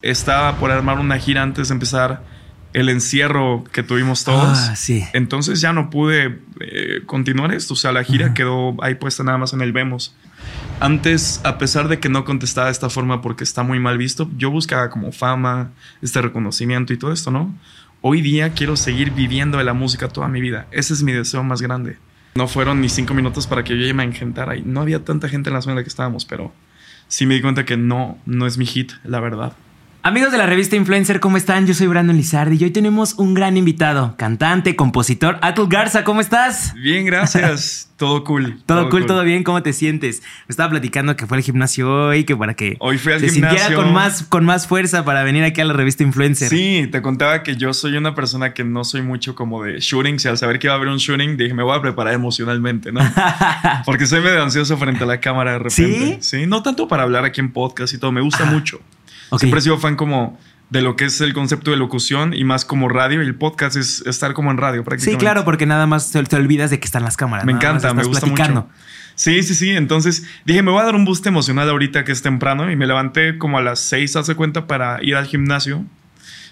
Estaba por armar una gira antes de empezar el encierro que tuvimos todos. Ah, sí. Entonces ya no pude eh, continuar esto. O sea, la gira quedó ahí puesta nada más en el Vemos. Antes, a pesar de que no contestaba de esta forma porque está muy mal visto, yo buscaba como fama, este reconocimiento y todo esto, ¿no? Hoy día quiero seguir viviendo de la música toda mi vida. Ese es mi deseo más grande. No fueron ni cinco minutos para que yo ya me engentara y no había tanta gente en la zona en la que estábamos, pero sí me di cuenta que no, no es mi hit, la verdad. Amigos de la revista Influencer, ¿cómo están? Yo soy Brandon Lizardi y hoy tenemos un gran invitado, cantante, compositor, Atul Garza, ¿cómo estás? Bien, gracias. todo cool. Todo, cool, todo bien, ¿cómo te sientes? Me estaba platicando que fue al gimnasio hoy, que para que hoy fui al se gimnasio. sintiera con más, con más fuerza para venir aquí a la revista Influencer. Sí, te contaba que yo soy una persona que no soy mucho como de shootings y al saber que iba a haber un shooting dije, me voy a preparar emocionalmente, ¿no? Porque soy medio ansioso frente a la cámara de repente. ¿Sí? Sí, no tanto para hablar aquí en podcast y todo, me gusta mucho. Ok. Siempre he sido fan como de lo que es el concepto de locución y más como radio. Y el podcast es estar como en radio Sí, prácticamente. claro, porque nada más te, te olvidas de que están las cámaras. Me encanta, me gusta platicando. mucho. Sí, sí, sí. Entonces dije, me voy a dar un boost emocional ahorita que es temprano y me levanté como a las 6, hace cuenta, para ir al gimnasio.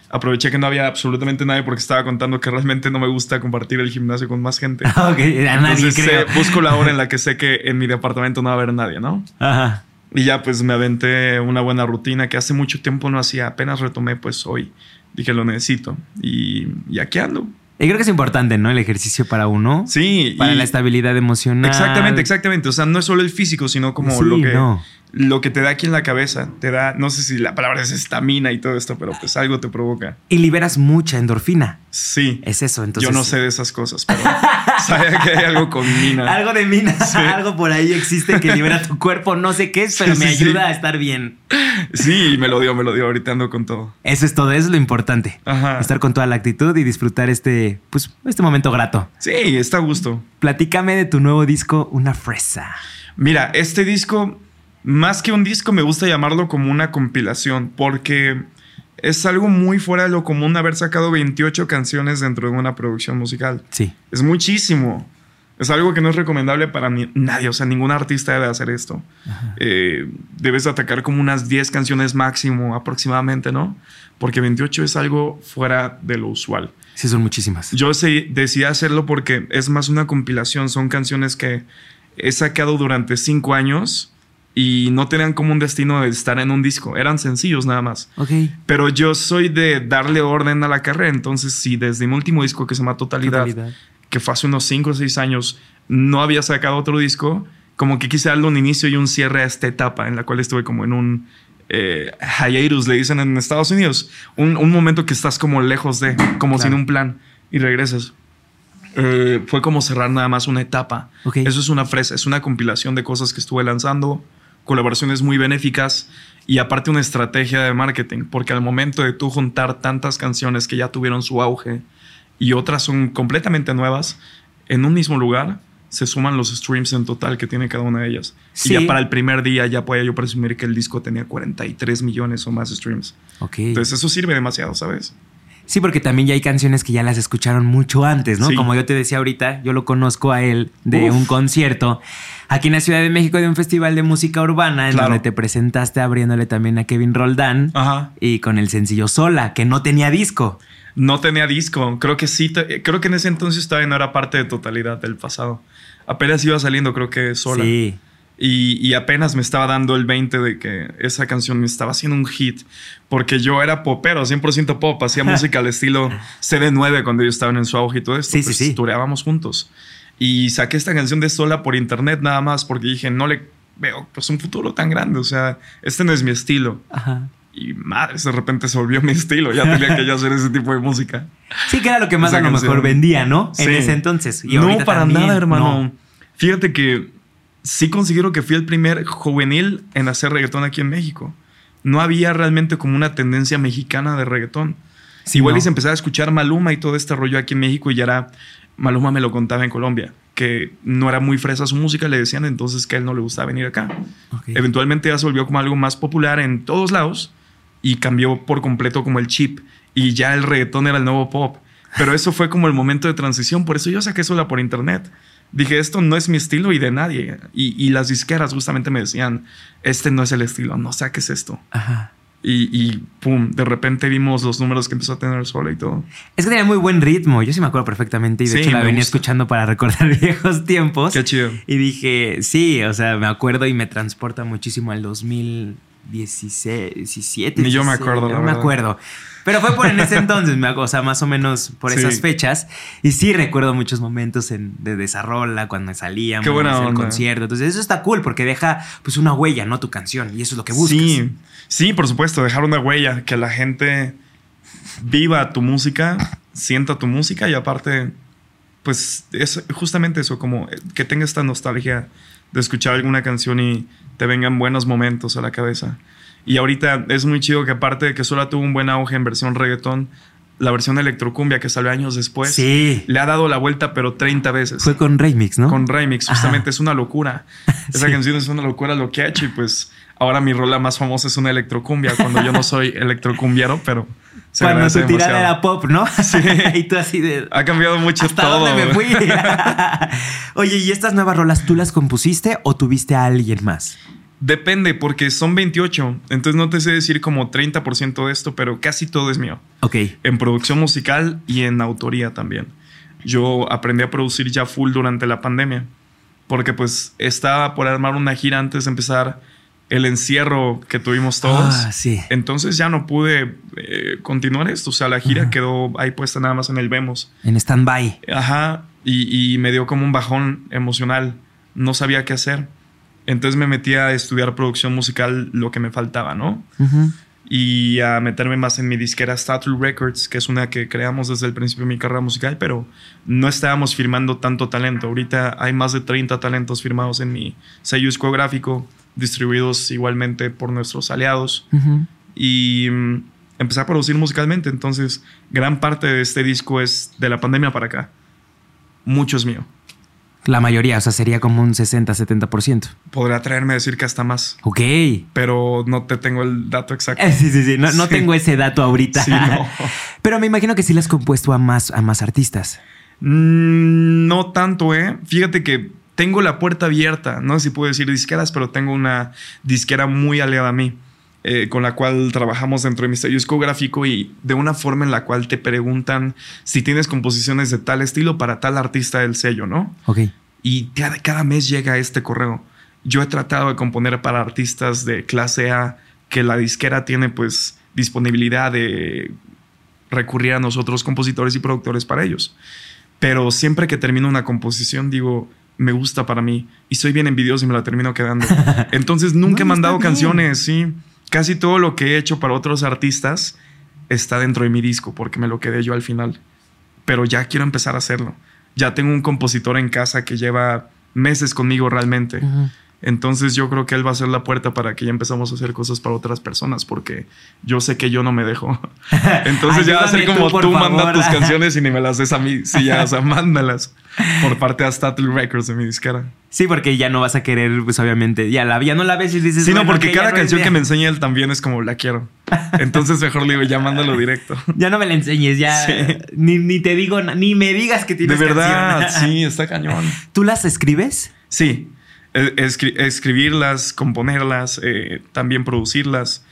Aproveché que no había absolutamente nadie porque estaba contando que realmente no me gusta compartir el gimnasio con más gente. ok, a nadie Entonces creo. eh, busco la hora en la que sé que en mi departamento no va a haber nadie, ¿no? Ajá. Y ya pues me aventé una buena rutina que hace mucho tiempo no hacía. Apenas retomé pues hoy. Dije, lo necesito. Y, y aquí ando. Y creo que es importante, ¿no? El ejercicio para uno. Sí. Para y- la estabilidad emocional. Exactamente, exactamente. O sea, no es solo el físico, sino como Sí, lo, que, no. Lo que te da aquí en la cabeza. Te da, no sé si la palabra es estamina y todo esto, pero pues algo te provoca. Y liberas mucha endorfina. Sí. Es eso, entonces. Yo no sé de esas cosas, pero sabía que hay algo con mina. Algo de mina, Sí. algo por ahí existe que libera tu cuerpo, no sé qué es, pero Sí, me sí, ayuda a estar bien. Sí, me lo dio, me lo dio. Ahorita ando con todo. Eso es todo, eso es lo importante. Ajá. Estar con toda la actitud y disfrutar este, pues, este momento grato. Sí, está a gusto. Platícame de tu nuevo disco, Una Fresa. Mira, este disco, más que un disco, me gusta llamarlo como una compilación, porque es algo muy fuera de lo común haber sacado 28 canciones dentro de una producción musical. Sí. Es muchísimo. Es algo que no es recomendable para ni- nadie. O sea, ningún artista debe hacer esto. Eh, debes atacar como unas 10 canciones máximo aproximadamente, ¿no? Porque 28 es algo fuera de lo usual. Sí, son muchísimas. Yo se- decidí hacerlo porque es más una compilación. Son canciones que he sacado durante 5 años y no tenían como un destino de estar en un disco. Eran sencillos nada más. Ok. Pero yo soy de darle orden a la carrera. Entonces, si desde mi último disco que se llama Totalidad Totalidad. que fue hace unos 5 o 6 años, no había sacado otro disco, como que quise darle un inicio y un cierre a esta etapa en la cual estuve como en un eh, hiatus, le dicen en Estados Unidos, un, un momento que estás como lejos de, como Claro. sin un plan y regresas. Eh, fue como cerrar nada más una etapa. Ok. Eso es una fresa, es una compilación de cosas que estuve lanzando, colaboraciones muy benéficas y aparte una estrategia de marketing, porque al momento de tú juntar tantas canciones que ya tuvieron su auge y otras son completamente nuevas, en un mismo lugar se suman los streams en total que tiene cada una de ellas. Sí. Y ya para el primer día ya podía yo presumir que el disco tenía 43 millones o más streams. Ok. Entonces eso sirve demasiado, ¿sabes? Sí, porque también ya hay canciones que ya las escucharon mucho antes, ¿no? Sí. Como yo te decía ahorita, yo lo conozco a él de Uf. un concierto aquí en la Ciudad de México de un festival de música urbana en Claro. donde te presentaste abriéndole también a Kevin Roldán Ajá. y con el sencillo Sola, que no tenía disco. No tenía disco. Creo que sí. creo que en ese entonces todavía no era parte de totalidad del pasado. Apenas iba saliendo, creo que sola. Sí. Y, y apenas me estaba dando el 20 de que esa canción me estaba haciendo un hit. Porque yo era popero, 100% pop. Hacía música al estilo CD9 cuando ellos estaban en su auge y todo esto. Sí, sí, pues, sí. tureábamos juntos. Y saqué esta canción de sola por internet nada más porque dije, no le veo pues un futuro tan grande. O sea, este no es mi estilo. Ajá. Y madre, de repente se volvió mi estilo. Ya tenía que hacer ese tipo de música. Sí, que era lo que más Esa a lo mejor vendía, ¿no? En Sí. ese entonces. Y no, para también, nada, hermano. no. Fíjate que sí considero que fui el primer juvenil en hacer reggaetón aquí en México. No había realmente como una tendencia mexicana de reggaetón. Sí, Igual no. y se empezaba a escuchar Maluma y todo este rollo aquí en México y ya era... Maluma me lo contaba en Colombia, que no era muy fresa su música, le decían entonces que a él no le gustaba venir acá. Eventualmente ya se volvió como algo más popular en todos lados y cambió por completo como el chip y ya el reggaetón era el nuevo pop. Pero eso fue como el momento de transición, por eso yo saqué sola por internet. Dije, esto no es mi estilo y de nadie. Y, y las disqueras justamente me decían, este no es el estilo, no saques esto. Ajá. Y, y, pum, de repente vimos los números que empezó a tener sola y todo. Es que tenía muy buen ritmo. Yo sí me acuerdo perfectamente y de Sí, hecho la venía gusta. escuchando para recordar viejos tiempos. Qué chido. Y dije, sí, o sea, me acuerdo y me transporta muchísimo al 2016, 17. Ni yo me 16, acuerdo, No me acuerdo. Pero fue por en ese entonces, o sea, más o menos por Sí. esas fechas. Y sí recuerdo muchos momentos en, de Desarrolla, cuando salíamos, Qué buena el concierto. Entonces, eso está cool porque deja pues una huella, ¿no? Tu canción. Y eso es lo que buscas. Sí, sí, por supuesto, dejar una huella, que la gente viva tu música, sienta tu música y aparte, pues es justamente eso, como que tenga esta nostalgia de escuchar alguna canción y te vengan buenos momentos a la cabeza. Y ahorita es muy chido que aparte de que solo tuvo un buen auge en versión reggaetón, la versión electrocumbia que salió años después, Sí. le ha dado la vuelta pero 30 veces. Fue con Remix, ¿no? Con remix, justamente Ajá. es una locura. Esa Sí. canción es una locura lo que ha hecho y pues ahora mi rola más famosa es una electrocumbia cuando yo no soy electrocumbiero, pero se Cuando tu tirada era pop, ¿no? Sí. y tú así de... Ha cambiado mucho ¿Hasta todo. dónde me fui? Oye, ¿y estas nuevas rolas tú las compusiste o tuviste a alguien más? Depende, porque son 28, entonces no te sé decir como 30% de esto, pero casi todo es mío. Ok. En producción musical y en autoría también. Yo aprendí a producir ya full durante la pandemia, porque pues estaba por armar una gira antes de empezar el encierro que tuvimos todos. Ah, sí. Entonces ya no pude eh, continuar esto. O sea, la gira Ajá. quedó ahí puesta nada más en el Vemos. En stand-by. Ajá. Y, y me dio como un bajón emocional. No sabía qué hacer. Entonces me metí a estudiar producción musical, lo que me faltaba, ¿no? Ujú. Y a meterme más en mi disquera Statue Records, que es una que creamos desde el principio de mi carrera musical, pero no estábamos firmando tanto talento. Ahorita hay más de 30 talentos firmados en mi sello discográfico, distribuidos igualmente por nuestros aliados y mm, empecé a producir musicalmente. Entonces, gran parte de este disco es de la pandemia para acá. Mucho es mío. La mayoría, o sea, sería como un 60-70%. Podrá traerme a decir que hasta más, Ok. Eh, pero no te tengo el dato exacto. Sí, sí, sí. No, no Sí. tengo ese dato ahorita. Sí, no. Pero me imagino que sí las has compuesto a más, a más artistas. Mm, no tanto, ¿eh? Fíjate que tengo la puerta abierta. No sé si puedo decir disqueras, pero tengo una disquera muy aliada a mí. eh, con la cual trabajamos dentro de mi sello discográfico y de una forma en la cual te preguntan si tienes composiciones de tal estilo para tal artista del sello, ¿no? Ok. Y cada, cada mes llega este correo. Yo he tratado de componer para artistas de clase A que la disquera tiene pues disponibilidad de recurrir a nosotros compositores y productores para ellos. Pero siempre que termino una composición digo, me gusta para mí y soy bien envidioso y me la termino quedando. Entonces nunca he mandado bien. canciones, sí. Casi todo lo que he hecho para otros artistas está dentro de mi disco porque me lo quedé yo al final. Pero ya quiero empezar a hacerlo. Ya tengo un compositor en casa que lleva meses conmigo realmente. Entonces yo creo que él va a ser la puerta para que ya empezamos a hacer cosas para otras personas porque yo sé que yo no me dejo. Entonces ya va a ser como tú, tú, manda tus canciones y ni me las des a mí. Sí, ya, o sea, mándalas por parte de Statue Records de mi disquera. Sí, porque ya no vas a querer, pues obviamente, ya, la, ya no la ves y dices. Sí, no, bueno, porque cada no canción que me enseña él también es como la quiero. Entonces mejor le digo, ya mándalo directo. Ya no me la enseñes, ya. Sí. Ni, ni te digo, ni me digas que De tienes verdad, canción. sí, está cañón. ¿Tú las escribes? Sí, escri- escribirlas, componerlas, eh, también producirlas.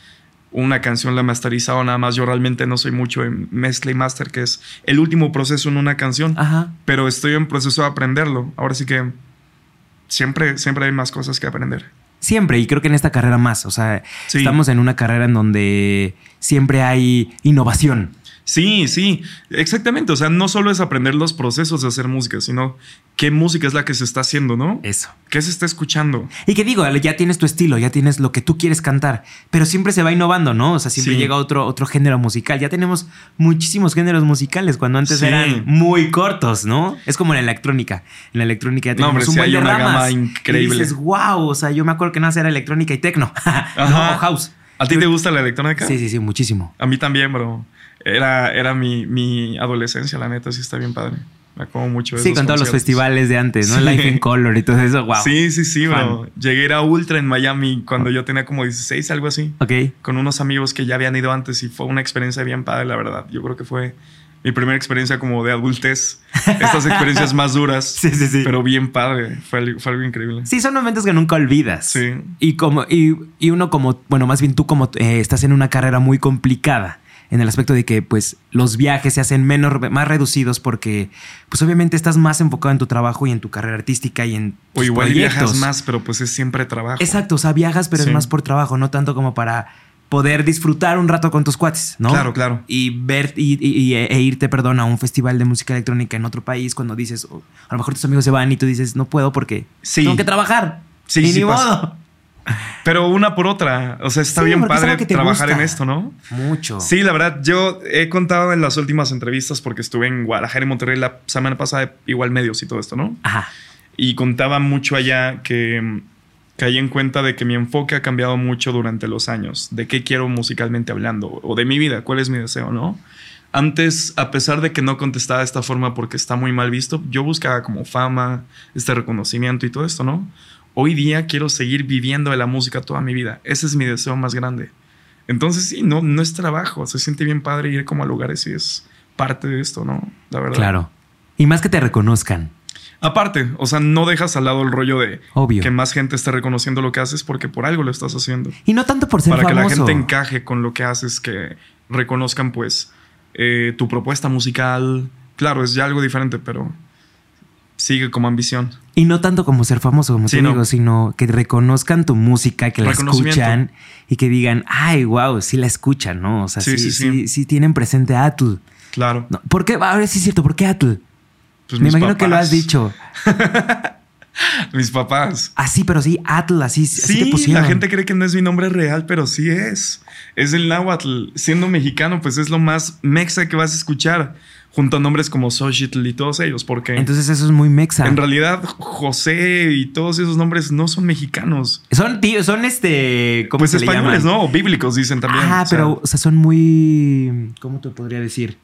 Una canción la masterizado nada más. Yo realmente no soy mucho en mezcla y master, que es el último proceso en una canción. Ajá. Pero estoy en proceso de aprenderlo. Ahora sí que siempre, siempre hay más cosas que aprender. Siempre, y creo que en esta carrera más. O sea, Sí. estamos en una carrera en donde siempre hay innovación. Sí, sí, exactamente. O sea, no solo es aprender los procesos de hacer música, sino qué música es la que se está haciendo, ¿no? Eso. ¿Qué se está escuchando? Y que digo, ya tienes tu estilo, ya tienes lo que tú quieres cantar, pero siempre se va innovando, ¿no? O sea, siempre Sí. llega otro, otro género musical. Ya tenemos muchísimos géneros musicales cuando antes Sí. eran muy cortos, ¿no? Es como en la electrónica. En la electrónica ya No, tenemos hombre, un buen de una ramas. gama increíble. Y dices, wow, o sea, yo me acuerdo que no era electrónica y tecno. ¿no? O house. ¿A ti te gusta la electrónica? Sí, sí, sí, muchísimo. A mí también, bro. Era, era mi, mi adolescencia, la neta, sí está bien padre. Me acuerdo mucho de Sí, con todos los festivales de antes, ¿no? Sí. Life in Color y todo eso, wow. Sí, sí, sí, bro. Llegué a ir a Ultra en Miami cuando yo tenía como 16, algo así. Ok. Con unos amigos que ya habían ido antes y fue una experiencia bien padre, la verdad. Yo creo que fue mi primera experiencia como de adultez. Estas experiencias más duras. Sí, sí, sí. Pero bien padre. Fue, algo- fue algo increíble. Sí, son momentos que nunca olvidas. Sí. Y como, y, y uno como, bueno, más bien tú como eh, estás en una carrera muy complicada. En el aspecto de que, pues, los viajes se hacen menos, más reducidos porque, pues, obviamente estás más enfocado en tu trabajo y en tu carrera artística y en O tus igual y proyectos. viajas más, pero pues es siempre trabajo. Exacto, o sea, viajas, pero Sí. es más por trabajo, no tanto como para poder disfrutar un rato con tus cuates, ¿no? Claro, claro. Y ver y, y- y- e irte, perdón, a un festival de música electrónica en otro país cuando dices, oh, a lo mejor tus amigos se van y tú dices, no puedo porque Sí. tengo que trabajar. Sí, y sí ni pasa. modo. Pero una por otra. O sea, está Sí, bien es padre trabajar en esto, ¿no? Mucho. Sí, la verdad, yo he contado en las últimas entrevistas porque estuve en Guadalajara y Monterrey la semana pasada, igual medios y todo esto, ¿no? Ajá. Y contaba mucho allá que mm, caí en cuenta de que mi enfoque ha cambiado mucho durante los años, de qué quiero musicalmente hablando, o de mi vida, cuál es mi deseo, ¿no? Antes, a pesar de que no contestaba de esta forma porque está muy mal visto, yo buscaba como fama, este reconocimiento y todo esto, ¿no? Hoy día quiero seguir viviendo de la música toda mi vida. Ese es mi deseo más grande. Entonces, sí, no, no es trabajo. Se siente bien padre ir como a lugares y es parte de esto, ¿no? La verdad. Claro. Y más que te reconozcan. Aparte, o sea, no dejas al lado el rollo de Obvio. que más gente esté reconociendo lo que haces porque por algo lo estás haciendo. Y no tanto por ser Para que la gente encaje con lo que haces, que reconozcan pues eh, tu propuesta musical. Claro, es ya algo diferente, pero sigue como ambición. Y no tanto como ser famoso, como Sí, te no. digo, sino que reconozcan tu música, que la escuchan y que digan, ay, wow, sí la escuchan, ¿no? O sea, sí, Sí, sí, sí, sí, sí. sí tienen presente a Atul. Claro. No, ¿Por qué? Ahora sí es cierto, ¿por qué Atul? Pues Me imagino que lo has dicho. Mis papás. Así, pero sí, Atul, así, así te Sí, pusieron. la gente cree que no es mi nombre real, pero sí es. Es el náhuatl. Siendo mexicano, pues es lo más mexa que vas a escuchar, junto a nombres como Xochitl y todos ellos, porque Entonces eso es muy mexa. en realidad José y todos esos nombres no son mexicanos. Son, tío, son este, ¿cómo Pues se le españoles, llaman? ¿no? O bíblicos dicen también. Ah, o sea, pero, o sea, son muy, ¿cómo te podría decir?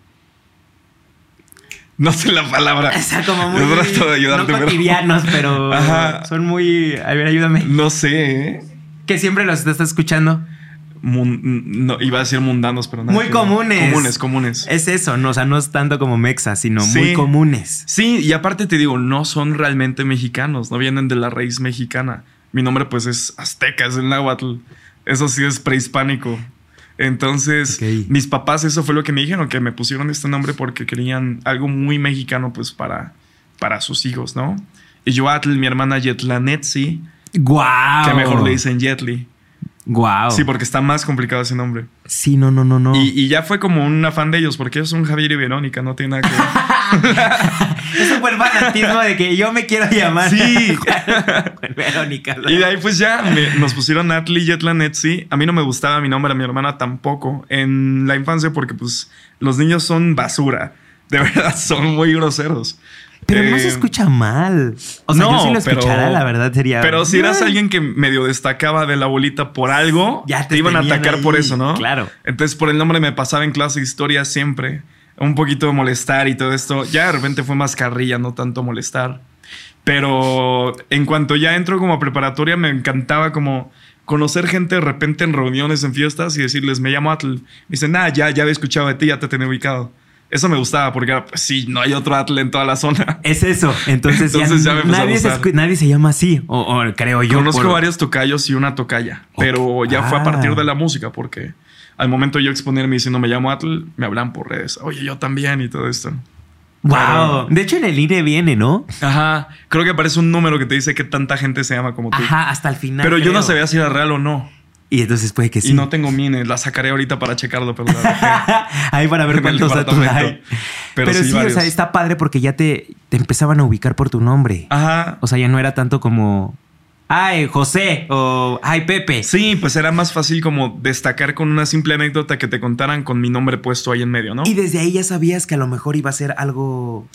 No sé la palabra. O sea, como muy, trato de ayudarte, no pero- cotidianos, pero Ajá. son muy, a ver, ayúdame. No sé, ¿eh? Que siempre los estás escuchando. Mun- no, iba a decir mundanos, pero no. Muy comunes. Comunes, comunes. Es eso, no, o sea, no es tanto como mexa, sino muy comunes. Sí, y aparte te digo, no son realmente mexicanos, no vienen de la raíz mexicana. Mi nombre pues es azteca, es el náhuatl. Eso sí es prehispánico. Entonces, mis papás eso fue lo que me dijeron, que me pusieron este nombre porque querían algo muy mexicano pues para, para sus hijos, ¿no? Y yo, Atl, mi hermana Yetlanetsi, ¡Guau! que mejor le dicen Yetli. ¡Guau! Sí, porque está más complicado ese nombre. Sí, no, no, no, no. Y, y ya fue como un afán de ellos, porque ellos son Javier y Verónica, no tiene nada que ver. es un buen fanatismo de que yo me quiero llamar. Sí. Verónica. Y de ahí pues ya me- nos pusieron Atli Yetlanetsi. A mí no me gustaba mi nombre, a mi hermana tampoco. En la infancia porque pues los niños son basura. De verdad, son muy groseros. Pero no Eh, se escucha mal. O sea, yo no, si lo pero- escuchara, la verdad sería. Pero si eras alguien que medio destacaba de la bolita por algo, Ya te te, iban a atacar ahí, por eso, ¿no? claro. Entonces por el nombre me pasaba en clase de historia siempre. Un poquito de molestar y todo esto. Ya de repente fue más carrilla, no tanto molestar. Pero en cuanto ya entro como a preparatoria, me encantaba como conocer gente de repente en reuniones, en fiestas y decirles, me llamo Atl. Me dicen, ah, ya, ya había escuchado de ti, ya te tenía ubicado. Eso me gustaba porque era, pues, sí, no hay otro Atl en toda la zona. Es eso. Entonces, Entonces ya, ya me nadie, se nadie se llama así. O, o creo yo. Conozco por- varios tocayos y una tocaya, pero ya fue Ah. a partir de la música porque al momento yo exponerme diciendo me llamo Atl, me hablan por redes. Oye, yo también y todo esto. Wow. De hecho, en el INE viene, ¿no? Ajá, creo que aparece un número que te dice que tanta gente se llama como tú. Ajá, hasta el final. pero yo no sabía si era real o no. Y entonces puede que sí. Y no tengo mine, la sacaré ahorita para checarlo, pero la Ahí para ver cuántos datos hay. Pero, Pero, sí, sí, o sea, está padre porque ya te, te empezaban a ubicar por tu nombre. Ajá. O sea, ya no era tanto como. Ay, José. O ay, Pepe. Sí, pues era más fácil como destacar con una simple anécdota que te contaran con mi nombre puesto ahí en medio, ¿no? Y desde ahí ya sabías que a lo mejor iba a ser algo.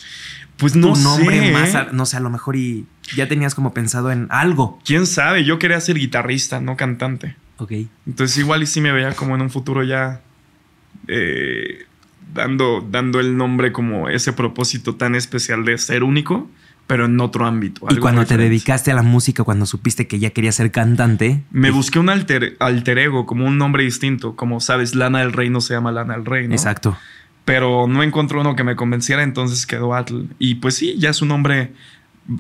Pues no tu nombre sé. más. ¿eh? a- no sé, a lo mejor y ya tenías como pensado en algo. ¿Quién sabe? Yo quería ser guitarrista, no cantante. Ok. Entonces igual y sí me veía como en un futuro ya eh, dando, dando el nombre como ese propósito tan especial de ser único, pero en otro ámbito. Y cuando te dedicaste a la música, cuando supiste que ya querías ser cantante. Me busqué un alter, alter ego, como un nombre distinto, como sabes, Lana del Rey no se llama Lana del Rey, ¿no? Exacto. pero no encontró uno que me convenciera, entonces quedó Atl. Y pues sí, ya es un nombre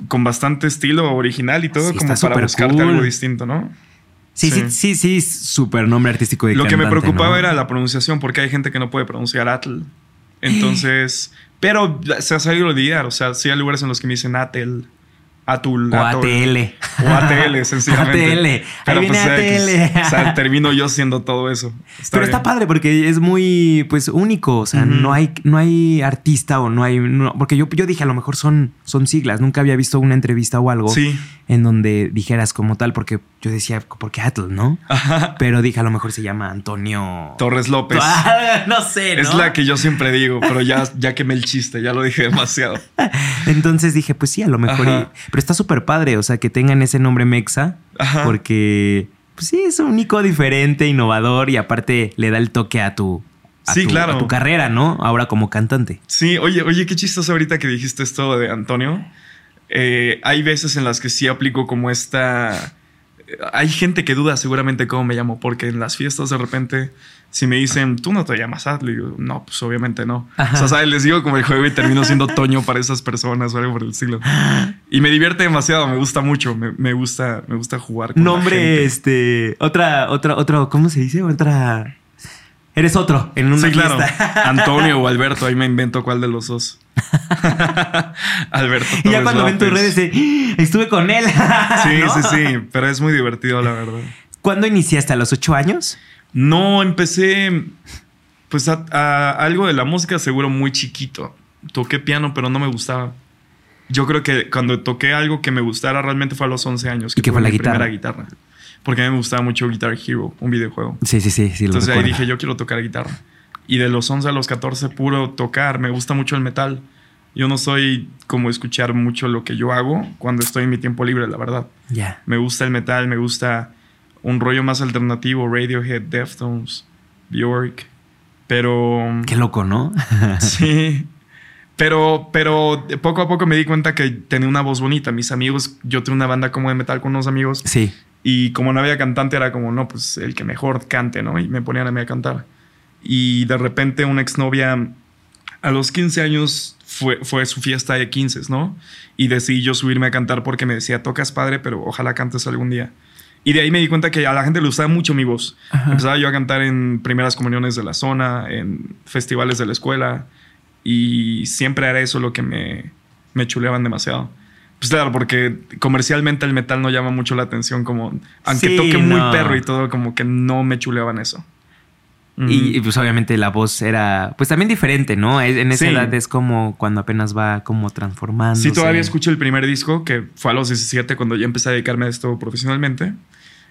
con bastante estilo original y todo, Sí, como para buscarte cool. algo distinto, ¿no? Sí, sí, Sí. sí, sí, súper nombre artístico de Lo que me preocupaba ¿no? era la pronunciación, porque hay gente que no puede pronunciar Atl. Entonces, pero se ha sabido lidiar. O sea, sí hay lugares en los que me dicen Atel, Atul, O. ATL. O ATL, sencillamente. ATL. Ahí Pero viene pues. ATL. O sea, termino yo siendo todo eso. Pero está padre porque es muy, pues, único. O sea, no hay, no hay artista o no hay. no- porque yo, yo dije, a lo mejor son, son siglas. Nunca había visto una entrevista o algo Sí. En donde dijeras como tal, porque yo decía, ¿por qué Atl, no? Ajá. Pero dije, a lo mejor se llama Antonio. Torres López. Ah, no sé, ¿no? Es la que yo siempre digo, pero ya, ya quemé el chiste, ya lo dije demasiado. Entonces dije, pues sí, a lo mejor. Y- pero está súper padre, o sea, que tengan ese nombre Mexa, Ajá. porque, pues sí, es único, diferente, innovador y aparte le da el toque a tu. a Sí, tu- claro. A tu carrera, ¿no? Ahora como cantante. Sí, oye, oye, qué chistoso ahorita que dijiste esto de Antonio. Eh, hay veces en las que sí aplico como esta. Hay gente que duda seguramente cómo me llamo, porque en las fiestas de repente, si me dicen, tú no te llamas Atli, digo, no, pues obviamente no. Ajá. O sea, ¿sabes? les digo como el juego y termino siendo Toño para esas personas o algo por el estilo. Y me divierte demasiado, me gusta mucho, me, me gusta, me gusta jugar con la Nombre, gente. este. Otra, otra, otro, ¿cómo se dice? Otra. Eres otro en una Sí, claro. fiesta. Antonio o Alberto, ahí me invento cuál de los dos. Alberto. y ya cuando ven tus redes, de, "Ah, estuve con él. Sí, ¿No? sí, sí, pero es muy divertido, la verdad. ¿Cuándo iniciaste? ¿A los ocho años? No, empecé pues a, a algo de la música seguro muy chiquito. Toqué piano, pero no me gustaba. Yo creo que cuando toqué algo que me gustara realmente fue a los 11 años. ¿Y qué fue la mi guitarra? primera guitarra. Porque a mí me gustaba mucho Guitar Hero, un videojuego. Sí, sí, sí, Entonces ahí dije, yo quiero tocar guitarra. Y de los 11 a los 14 puro tocar. Me gusta mucho el metal. Yo no soy como escuchar mucho lo que yo hago cuando estoy en mi tiempo libre, la verdad. Ya. Me gusta el metal, me gusta un rollo más alternativo, Radiohead, Deftones, Bjork. Pero Qué loco, ¿no? sí. Pero, pero poco a poco me di cuenta que tenía una voz bonita. Mis amigos, yo tengo una banda como de metal con unos amigos. sí. Y como no había cantante, era como, no, pues el que mejor cante, ¿no? Y me ponían a mí a cantar. Y de repente una exnovia a los 15 años fue, fue su fiesta de 15, ¿no? Y decidí yo subirme a cantar porque me decía, tocas padre, pero ojalá cantes algún día. Y de ahí me di cuenta que a la gente le gustaba mucho mi voz. Ajá. Empezaba yo a cantar en primeras comuniones de la zona, en festivales de la escuela. Y siempre era eso lo que me, me chuleaban demasiado. Pues claro, porque comercialmente el metal no llama mucho la atención, como aunque Sí, toque muy perro y todo, como que no me chuleaban eso. Y, y, pues obviamente la voz era pues también diferente, ¿no? Es- En esa Sí. edad es como cuando apenas va como transformando. Sí, todavía escucho el primer disco, que fue a los 17 cuando ya empecé a dedicarme a esto profesionalmente.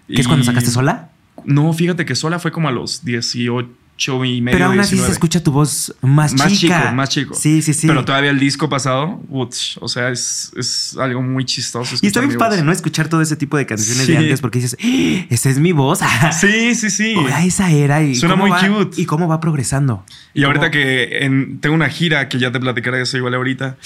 ¿Qué es cuando sacaste sola? No, fíjate que sola fue como a los 18 y medio. Pero aún así 19. se escucha tu voz más, Más chica. chico, más chico. Sí, sí, sí. Pero todavía el disco pasado, uch, o sea, es, es algo muy chistoso. y está bien padre, voz. ¿no? Escuchar todo ese tipo de canciones Sí. de antes porque dices, "¡Ah! esa es mi voz. Sí, sí, sí. Ahora esa era y Suena muy va- cute. Y cómo va progresando. Y ahorita ¿Cómo- que en- tengo una gira que ya te platicaré eso igual ahorita,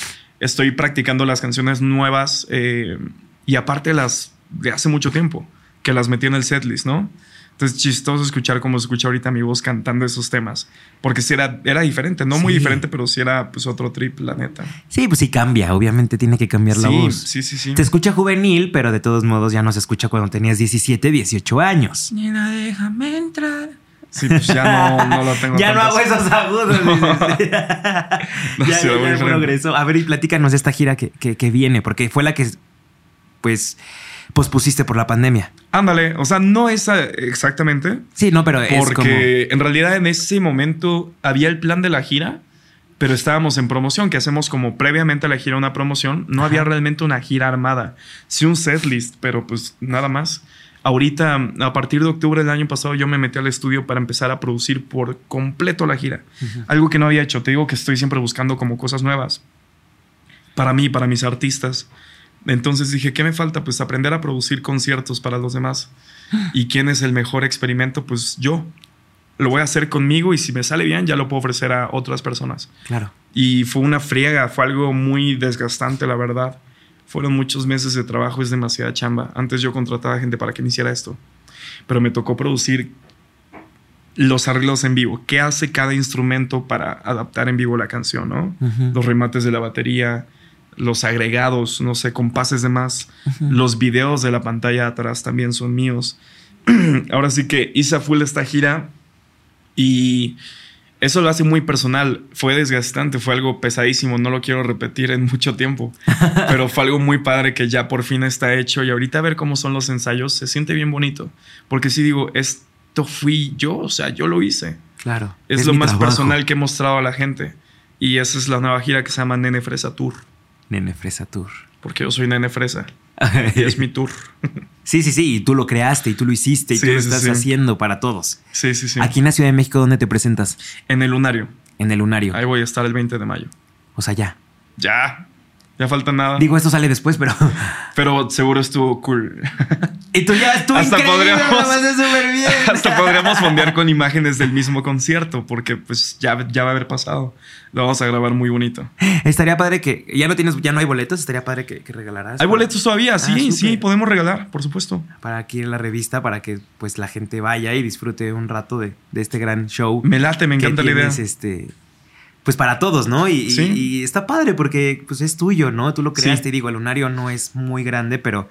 estoy practicando las canciones nuevas eh, y aparte las de hace mucho tiempo, que las metí en el setlist, ¿no? Entonces chistoso escuchar cómo se escucha ahorita mi voz cantando esos temas, porque sí era, era diferente, no muy diferente, pero sí era pues otro trip, la neta. Sí, pues sí cambia. Obviamente tiene que cambiar la voz. sí, sí, sí. Te escucha juvenil, pero de todos modos ya no se escucha cuando tenías 17, 18 años. Nena, déjame entrar. Sí, pues ya no, no lo tengo. Ya no hago esos agudos. No, ya, sí, ya, ya progresó. A ver, y platícanos de esta gira que, que- que viene, porque fue la que, pues, pospusiste por la pandemia. Ándale, o sea, no esa exactamente, Sí, no, pero es como... Porque en realidad en ese momento había el plan de la gira, pero estábamos en promoción, que hacemos como previamente a la gira una promoción. No Ajá. había realmente una gira armada. Sí un setlist, pero pues nada más. Ahorita, a partir de octubre del año pasado, yo me metí al estudio para empezar a producir por completo la gira. Algo que no había hecho. Te digo que estoy siempre buscando como cosas nuevas. Para mí, para mis artistas. Entonces dije, ¿qué me falta? Pues aprender a producir conciertos para los demás. ¿Y quién es el mejor experimento? Pues yo. Lo voy a hacer conmigo y si me sale bien ya lo puedo ofrecer a otras personas. Claro. Y fue una friega, fue algo muy desgastante, la verdad. Fueron muchos meses de trabajo, es demasiada chamba. Antes yo contrataba gente para que me hiciera esto. Pero me tocó producir los arreglos en vivo. ¿Qué hace cada instrumento para adaptar en vivo la canción, no? Los remates de la batería, los agregados, no sé, compases de más. Los videos de la pantalla atrás también son míos. Ahora sí que hice a full esta gira y eso lo hace muy personal. Fue desgastante, fue algo pesadísimo, no lo quiero repetir en mucho tiempo, pero fue algo muy padre que ya por fin está hecho y ahorita a ver cómo son los ensayos se siente bien bonito, porque si digo, esto fui yo, o sea, yo lo hice. Claro. Es, lo más trabajo. personal que he mostrado a la gente y esa es la nueva gira que se llama Nene Fresa Tour, Nene Fresa Tour. porque yo soy Nene Fresa y es mi tour. Sí, sí, sí. Y tú lo creaste y tú lo hiciste y Sí, tú lo sí, estás sí. haciendo para todos. Sí, sí, sí. Aquí en la Ciudad de México, ¿dónde te presentas? En el lunario. En el Lunario. Ahí voy a estar el 20 de mayo. O sea, ya. Ya. Ya falta nada. Digo, esto sale después, pero. Pero seguro estuvo cool. y tú ya estuvo Hasta increíble, podríamos- bien. Hasta podríamos fondear con imágenes del mismo concierto, porque pues ya, ya va a haber pasado. Lo vamos a grabar muy bonito. Estaría padre que. Ya no tienes, ya no hay boletos, estaría padre que, que regalaras. ¿Hay para- boletos todavía? Sí, Ah, sí, súper. podemos regalar, por supuesto. Para aquí en la revista, para que pues la gente vaya y disfrute un rato de, de este gran show. Me late, me encanta la idea. este pues para todos, ¿no? Y, Sí. está padre porque pues es tuyo, ¿no? Tú lo Sí. creaste y digo, el lunario no es muy grande, pero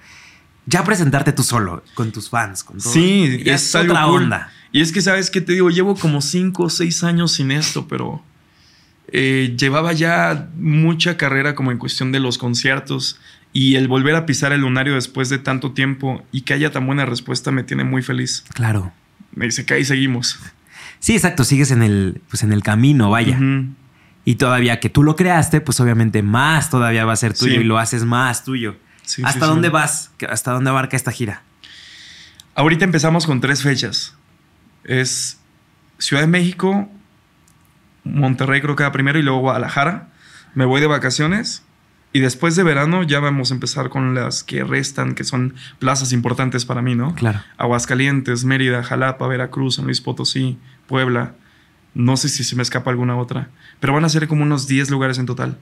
ya presentarte tú solo, con tus fans, con todo. Sí, ya es, algo otra cool. onda. Y es que, ¿sabes qué te digo? Llevo como 5 o 6 años sin esto, pero eh, llevaba ya mucha carrera como en cuestión de los conciertos y el volver a pisar el lunario después de tanto tiempo y que haya tan buena respuesta me tiene muy feliz. Claro. Me dice que ahí seguimos. Sí, exacto, sigues en el, pues en el camino, vaya. Y todavía que tú lo creaste, pues obviamente más todavía va a ser tuyo Sí. y lo haces más tuyo. Sí, ¿Hasta sí, dónde vas? ¿Hasta dónde abarca esta gira? Ahorita empezamos con tres fechas. Es Ciudad de México, Monterrey creo que va primero y luego Guadalajara. Me voy de vacaciones y después de verano ya vamos a empezar con las que restan, que son plazas importantes para mí, ¿no? Claro. Aguascalientes, Mérida, Jalapa, Veracruz, San Luis Potosí, Puebla. No sé si se me escapa alguna otra, pero van a ser como unos 10 lugares en total.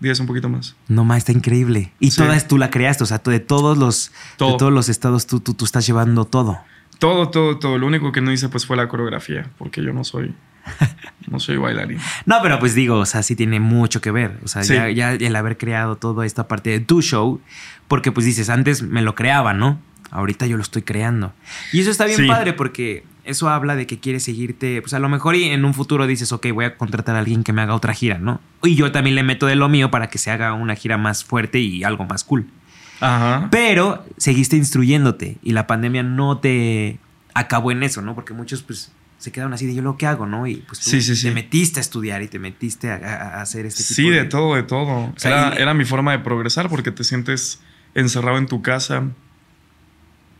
10 un poquito más. No más, está increíble. Y Sí. todas tú la creaste, o sea, tú de todos los, Todo. de todos los estados tú, tú, tú estás llevando todo. Todo, todo, todo. Lo único que no hice pues fue la coreografía, porque yo no soy no soy bailarín. No, pero pues digo, o sea, sí tiene mucho que ver. O sea, Sí. ya, ya el haber creado toda esta parte de tu show, porque pues dices, antes me lo creaba, ¿no? Ahorita yo lo estoy creando. Y eso está bien Sí. padre porque eso habla de que quieres seguirte, pues a lo mejor y en un futuro dices, ok, voy a contratar a alguien que me haga otra gira, ¿no? Y yo también le meto de lo mío para que se haga una gira más fuerte y algo más cool. Ajá. Pero seguiste instruyéndote y la pandemia no te acabó en eso, ¿no? Porque muchos pues se quedaron así de yo lo que hago, ¿no? Y pues tú Sí, sí, te metiste a estudiar y te metiste a, hacer este tipo Sí, de todo, de todo. sea, era, y- era mi forma de progresar porque te sientes encerrado en tu casa.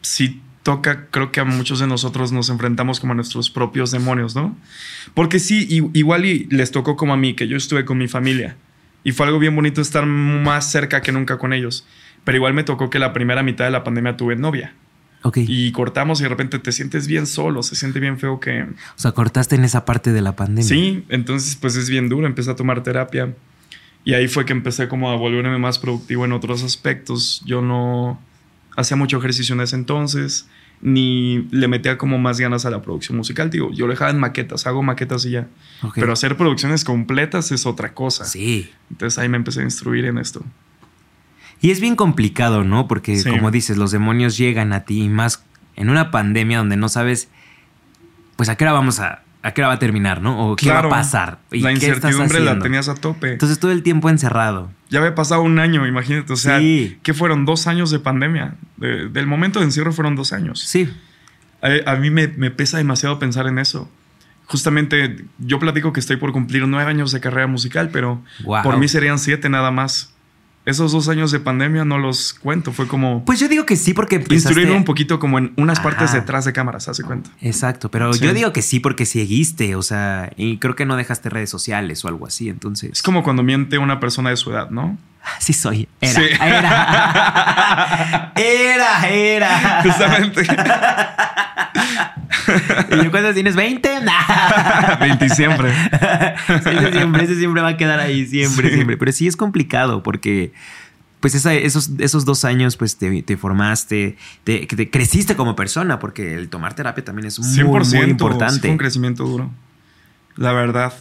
Sí toca, creo que a muchos de nosotros nos enfrentamos como a nuestros propios demonios, ¿no? Porque sí, igual y les tocó como a mí, que yo estuve con mi familia. Y fue algo bien bonito estar más cerca que nunca con ellos. Pero igual me tocó que la primera mitad de la pandemia tuve novia. Ok. Y cortamos y de repente te sientes bien solo, se siente bien feo que... O sea, cortaste en esa parte de la pandemia. Sí, entonces pues es bien duro, empecé a tomar terapia y ahí fue que empecé como a volverme más productivo en otros aspectos. Yo no hacía mucho ejercicio en ese entonces, ni le metía como más ganas a la producción musical, digo, yo lo dejaba en maquetas, hago maquetas y ya, pero hacer producciones completas es otra cosa. Sí. Entonces ahí me empecé a instruir en esto. Y es bien complicado, ¿no? Porque Sí. como dices, los demonios llegan a ti y más en una pandemia donde no sabes, pues a qué hora vamos a, a qué hora va a terminar, ¿no? O qué va a pasar. ¿Y la qué estás incertidumbre la haciendo? tenías a tope. Entonces todo el tiempo encerrado. Ya había pasado un año, imagínate, o sea, Sí. ¿qué fueron? Dos años de pandemia. De- del momento de encierro fueron dos años. Sí. A, a mí me, me pesa demasiado pensar en eso. Justamente yo platico que estoy por cumplir nueve años de carrera musical, pero Wow. por mí serían siete nada más. Esos dos años de pandemia no los cuento. Fue como Pues yo digo que sí porque instruirme un poquito como en unas partes detrás de cámaras, hace cuenta. Exacto, pero Sí. yo digo que sí porque seguiste, o sea, y creo que no dejaste redes sociales o algo así, entonces... Es como cuando miente una persona de su edad, ¿no? Sí soy. Era, Sí. era. era, era. Justamente. ¿Y yo cuántos tienes? ¿20? Nah. 20 siempre. ese, siempre, ese siempre va a quedar ahí, siempre, Sí. siempre. Pero sí es complicado porque pues esos, esos dos años, pues te, formaste, te, te, creciste como persona, porque el tomar terapia también es muy, muy importante. Fue un crecimiento duro. La verdad,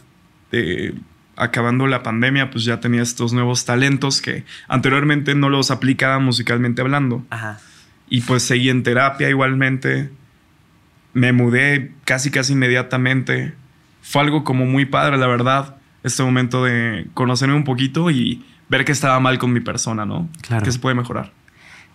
acabando la pandemia, pues ya tenía estos nuevos talentos que anteriormente no los aplicaba musicalmente hablando. Ajá. Y pues seguí en terapia igualmente. Me mudé casi, casi inmediatamente. Fue algo como muy padre, la verdad, este momento de conocerme un poquito y ver que estaba mal con mi persona, ¿no? Claro. Que se puede mejorar.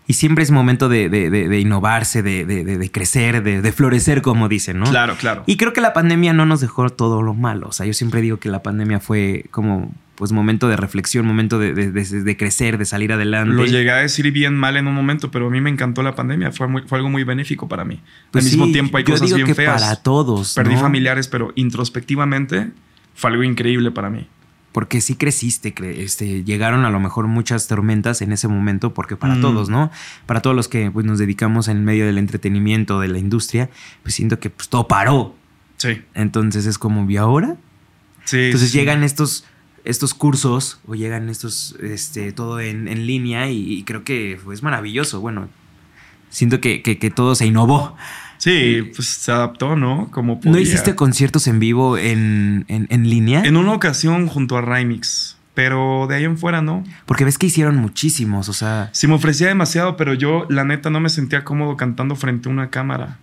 Y siempre es momento de, de, innovarse, de, crecer, de, florecer, como dicen, ¿no? Claro, claro. Y creo que la pandemia no nos dejó todo lo malo. O sea, yo siempre digo que la pandemia fue como pues momento de reflexión, momento de, crecer, de salir adelante. Lo llegué a decir bien mal en un momento, pero a mí me encantó la pandemia. Fue, fue algo muy benéfico para mí. Al pues mismo tiempo hay cosas bien feas. Para todos. Perdí familiares, pero introspectivamente fue algo increíble para mí porque sí creciste, este, llegaron a lo mejor muchas tormentas en ese momento, porque para mm. todos, ¿no? Para todos los que pues, nos dedicamos en medio del entretenimiento, de la industria, pues siento que pues, todo paró. Sí. Entonces es como, ¿y ahora? Sí. Entonces llegan estos, estos cursos o llegan estos, este, todo en, línea y, creo que es maravilloso. Bueno, siento que, que todo se innovó. Sí, pues se adaptó, ¿no? Como ¿No hiciste conciertos en vivo en, línea? En una ocasión junto a Rymix. Pero de ahí en fuera no. Porque ves que hicieron muchísimos, o sea. Sí, me ofrecía demasiado, pero yo, la neta, no me sentía cómodo cantando frente a una cámara.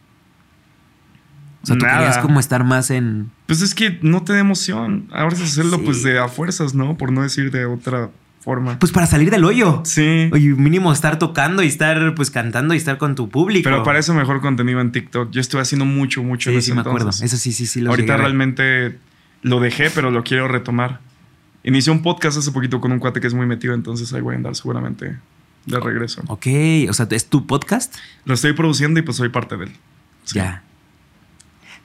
O sea, tú querías como estar más en. Pues es que no te da emoción. Ahora es hacerlo, pues de a fuerzas, ¿no? Por no decir de otra forma. Pues para salir del hoyo. Sí. Oye, mínimo estar tocando y estar pues cantando y estar con tu público. Pero para eso mejor contenido en TikTok. Yo estuve haciendo mucho, mucho. Sí, sí, me acuerdo. Eso sí, sí, sí. Lo Ahorita realmente lo dejé, pero lo quiero retomar. Inicié un podcast hace poquito con un cuate que es muy metido, entonces ahí voy a andar seguramente de regreso. Ok, o sea, ¿es tu podcast? Lo estoy produciendo y pues soy parte de él. Ya.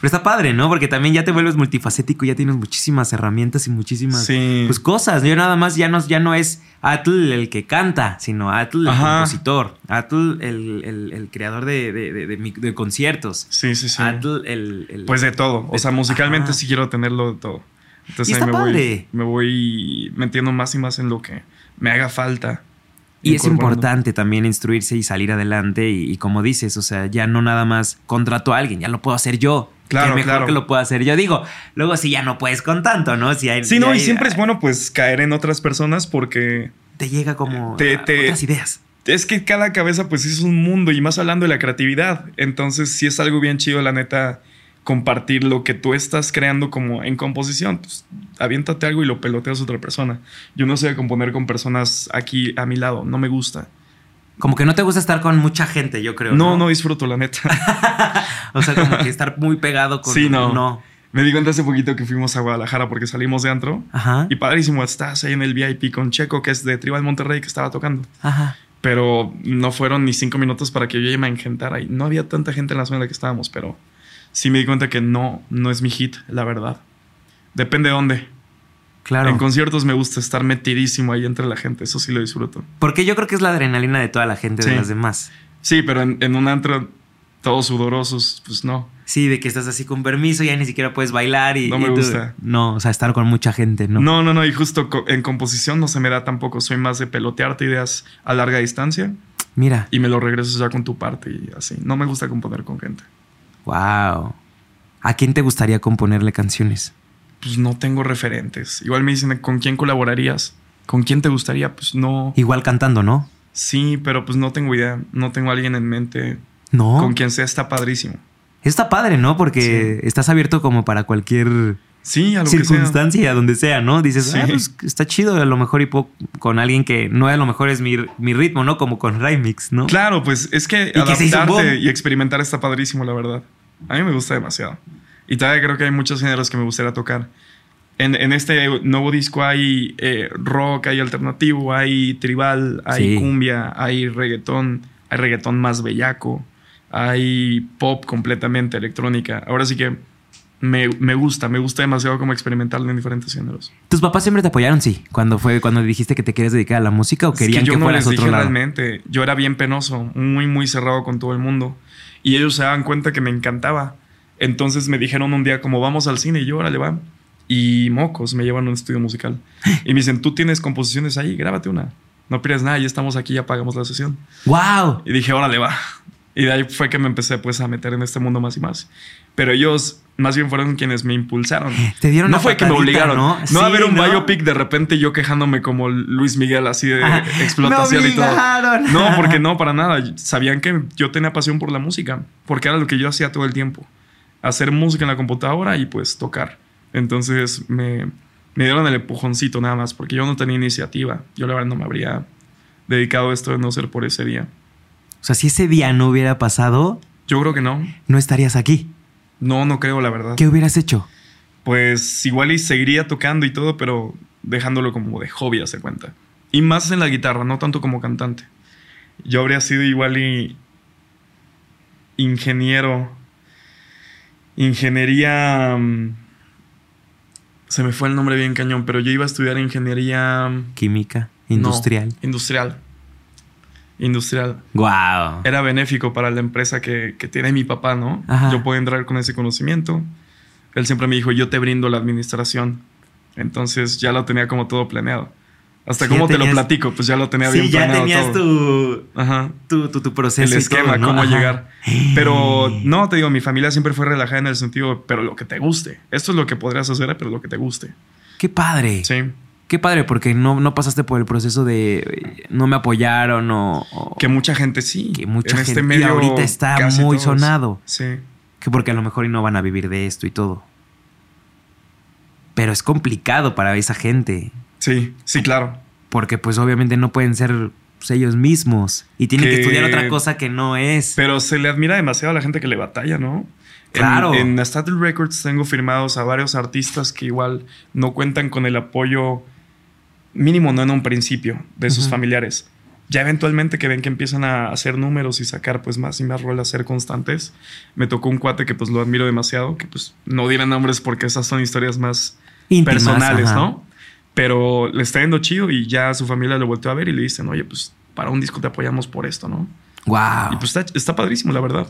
Pero está padre, ¿no? Porque también ya te vuelves multifacético, ya tienes muchísimas herramientas y muchísimas pues, cosas. Yo nada más ya no, ya no es Atl el que canta, sino Atl el compositor, Atl el, creador de, conciertos. Sí, sí, sí. Atl el, Pues de todo. O sea, musicalmente sí quiero tenerlo de todo. Entonces ahí me voy, me voy metiendo más y más en lo que me haga falta. Y es importante también instruirse y salir adelante y, como dices, o sea, ya no nada más contrato a alguien, ya lo puedo hacer yo. Claro, mejor que lo puedo hacer yo. Digo, luego si ya no puedes con tanto, ¿no? Si hay, sí, no, y siempre es bueno pues caer en otras personas porque... Te llega como te, otras ideas. Es que cada cabeza pues es un mundo y más hablando de la creatividad. Entonces sí es algo bien chido, la neta, compartir lo que tú estás creando como en composición. Pues aviéntate algo y lo peloteas a otra persona. Yo no sé componer con personas aquí a mi lado, no me gusta. Como que no te gusta estar con mucha gente, yo creo. No, no, disfruto, la neta. o sea, como que estar muy pegado con. Sí, no. no. Me di cuenta hace poquito que fuimos a Guadalajara porque salimos de antro. Ajá. Y padrísimo, estás ahí en el VIP con Checo, que es de Tribal Monterrey, que estaba tocando. Ajá. Pero no fueron ni cinco minutos para que yo ya me engentara. Y no había tanta gente en la zona en la que estábamos, pero sí me di cuenta que no, no es mi hit, la verdad. Depende de dónde. Claro. En conciertos me gusta estar metidísimo ahí entre la gente, eso sí lo disfruto. Porque yo creo que es la adrenalina de toda la gente, de las demás. Sí, pero en, un antro todos sudorosos, pues no. Sí, de que estás así con permiso, ya ni siquiera puedes bailar y. No me gusta. No, o sea, estar con mucha gente, ¿no? No, no, no. Y justo en composición no se me da tampoco. Soy más de pelotearte ideas a larga distancia. Mira. Y me lo regresas ya con tu parte y así. No me gusta componer con gente. Wow. ¿A quién te gustaría componerle canciones? Pues no tengo referentes. Igual me dicen, ¿con quién colaborarías? ¿Con quién te gustaría? Pues no. Igual cantando, ¿no? Sí, pero pues no tengo idea. No tengo a alguien en mente. No. Con quien sea está padrísimo. Está padre, ¿no? Porque estás abierto como para cualquier sí, a circunstancia, donde sea, ¿no? Dices, ah, pues está chido, a lo mejor y con alguien que no a lo mejor es mi, ritmo, ¿no? Como con Rymix, ¿no? Claro, pues es que adaptarte y experimentar está padrísimo, la verdad. A mí me gusta demasiado. Y todavía creo que hay muchos géneros que me gustaría tocar. En, en este nuevo disco hay eh, rock, hay alternativo, hay tribal, hay cumbia, hay reggaetón, hay reggaetón más bellaco, hay pop completamente electrónica. Ahora sí que me, me, gusta, me gusta demasiado como experimentarlo en diferentes géneros. ¿Tus papás siempre te apoyaron, sí? Cuando fue cuando dijiste que te querías dedicar a la música o querían que, yo no fueras les otro realmente. Yo era bien penoso, muy muy cerrado con todo el mundo y ellos se daban cuenta que me encantaba. Entonces me dijeron un día como vamos al cine y yo, órale, va. Y mocos, me llevan a un estudio musical. Y me dicen, tú tienes composiciones ahí, grábate una. no pierdes nada, ya estamos aquí, ya pagamos la sesión. ¡Wow! Y dije, órale, va. Y de ahí fue que me empecé pues a meter en este mundo más y más. Pero ellos más bien fueron quienes me impulsaron. Te dieron No fue que me patadita, obligaron. ¿no? No, Sí, a ver un ¿no? biopic de repente yo quejándome como Luis Miguel, así de Ajá. explotación Me y todo. No, porque no, para nada. Sabían que yo tenía pasión por la música, porque era lo que yo hacía todo el tiempo. Hacer música en la computadora y pues tocar. Entonces me, me dieron el empujoncito nada más, porque yo no tenía iniciativa. Yo la verdad no me habría dedicado a esto de no ser por ese día. O sea, si ese día no hubiera pasado, Yo creo que no. no estarías aquí. No, no creo, la verdad. ¿Qué hubieras hecho? Pues igual y seguiría tocando y todo, pero dejándolo como de hobby, hace cuenta. Y más en la guitarra, no tanto como cantante. Yo habría sido igual y ingeniero. Ingeniería. mm, Se me fue el nombre bien cañón, pero yo iba a estudiar ingeniería. mm, Química, no, industrial. industrial. Industrial. ¡Wow! Era benéfico para la empresa que, que tiene mi papá, ¿no? Ajá. Yo puedo entrar con ese conocimiento. Él siempre me dijo, yo te brindo la administración. Entonces ya lo tenía como todo planeado. Hasta Sí, cómo ya te lo tenías- platico, pues ya lo tenía Sí, bien ya planeado tenías todo. tu, Ajá. tu, tu, tu proceso. El y esquema, todo, ¿no? cómo Ajá. llegar. Pero no, te digo, mi familia siempre fue relajada en el sentido, pero lo que te guste. Esto es lo que podrías hacer, pero lo que te guste. ¡Qué padre! Sí. Qué padre, porque no, no pasaste por el proceso de eh, no me apoyaron o. o- Que mucha gente sí. que mucha en este gente medio ahorita está muy todos. sonado. Sí. Que porque a lo mejor y no van a vivir de esto y todo. Pero es complicado para esa gente. Sí, sí, claro. Porque pues obviamente no pueden ser pues, ellos mismos. Y tienen que, Que- estudiar otra cosa que no es. Pero se le admira demasiado a la gente que le batalla, ¿no? En- Claro. En, Status Records tengo firmados a varios artistas que igual no cuentan con el apoyo mínimo, no en un principio, de sus familiares. Ya eventualmente que ven que empiezan a hacer números y sacar pues más y más rolas, ser constantes. Me tocó un cuate que pues lo admiro demasiado, que pues no diré nombres porque esas son historias más Íntimas, personales, ajá. ¿no? Pero le está yendo chido y ya su familia lo volteó a ver y le dicen, oye, pues para un disco te apoyamos por esto, ¿no? Wow. Y pues está, está padrísimo, la verdad.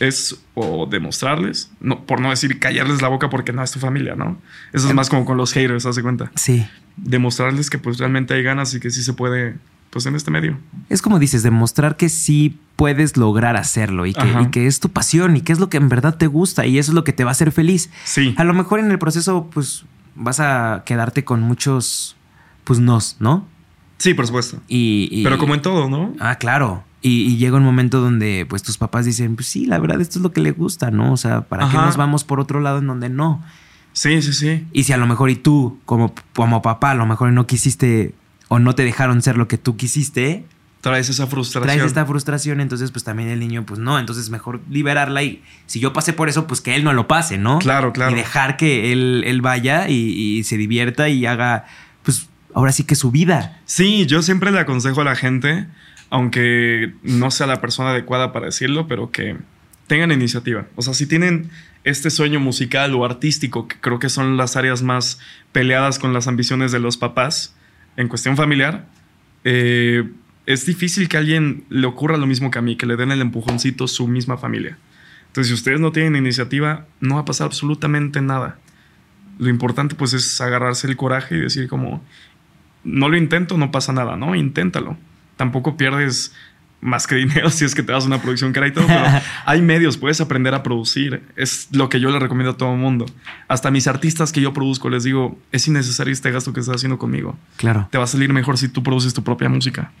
Es o demostrarles, no, por no decir callarles la boca porque no es tu familia, ¿no? Eso es más como con los haters, haz de cuenta. sí. Demostrarles que pues realmente hay ganas y que sí se puede, pues en este medio. Es como dices, demostrar que sí puedes lograr hacerlo y que, y que es tu pasión y que es lo que en verdad te gusta y eso es lo que te va a hacer feliz. Sí, A lo mejor en el proceso, pues vas a quedarte con muchos, pues nos, ¿no? sí, por supuesto. Y, y- Pero como en todo, ¿no? Ah, claro. Y, y llega un momento donde pues tus papás dicen, pues sí, la verdad esto es lo que le gusta, ¿no? O sea, ¿para qué nos vamos por otro lado en donde no? Sí, sí, sí. Y si a lo mejor y tú, como, como papá, a lo mejor no quisiste o no te dejaron ser lo que tú quisiste, Traes esa frustración. traes esta frustración, entonces pues también el niño, pues no, entonces mejor liberarla y si yo pasé por eso, pues que él no lo pase, ¿no? Claro, claro. Y dejar que él, él vaya y, y se divierta y haga, pues ahora sí que su vida. Sí, yo siempre le aconsejo a la gente, aunque no sea la persona adecuada para decirlo, pero que tengan iniciativa. O sea, si tienen este sueño musical o artístico, que creo que son las áreas más peleadas con las ambiciones de los papás en cuestión familiar, eh, es difícil que a alguien le ocurra lo mismo que a mí, que le den el empujoncito su misma familia. Entonces, si ustedes no tienen iniciativa, no va a pasar absolutamente nada. Lo importante pues es agarrarse el coraje y decir como, no lo intento, no pasa nada, ¿no? Inténtalo. Tampoco pierdes más que dinero si es que te das una producción cara y todo, pero hay medios, puedes aprender a producir. Es lo que yo le recomiendo a todo el mundo. Hasta a mis artistas que yo produzco les digo, es innecesario este gasto que estás haciendo conmigo. Claro. Te va a salir mejor si tú produces tu propia música.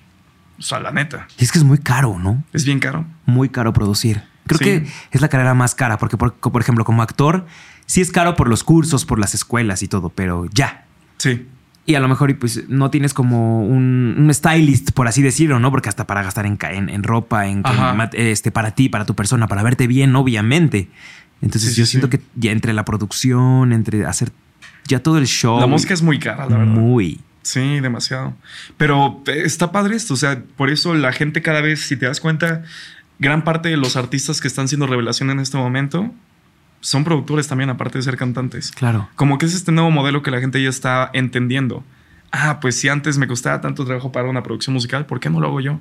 O sea, la neta, Y es que es muy caro, ¿no? es bien caro. Muy caro producir. Creo Sí. que es la carrera más cara, porque por, por ejemplo, como actor, sí es caro por los cursos, por las escuelas y todo, pero ya. Sí, Y a lo mejor y pues no tienes como un, un stylist, por así decirlo, ¿no? Porque hasta para gastar en, en, en ropa, en este, para ti, para tu persona, para verte bien, obviamente. Entonces Sí, sí, yo siento que ya entre la producción, entre hacer ya todo el show. la música es muy cara, la verdad. muy. Sí, demasiado. Pero eh, está padre esto, o sea, por eso la gente cada vez, si te das cuenta, gran parte de los artistas que están siendo revelación en este momento son productores también, aparte de ser cantantes. Claro. Como que es este nuevo modelo que la gente ya está entendiendo. ah, pues si antes me costaba tanto trabajo para una producción musical, ¿por qué no lo hago yo?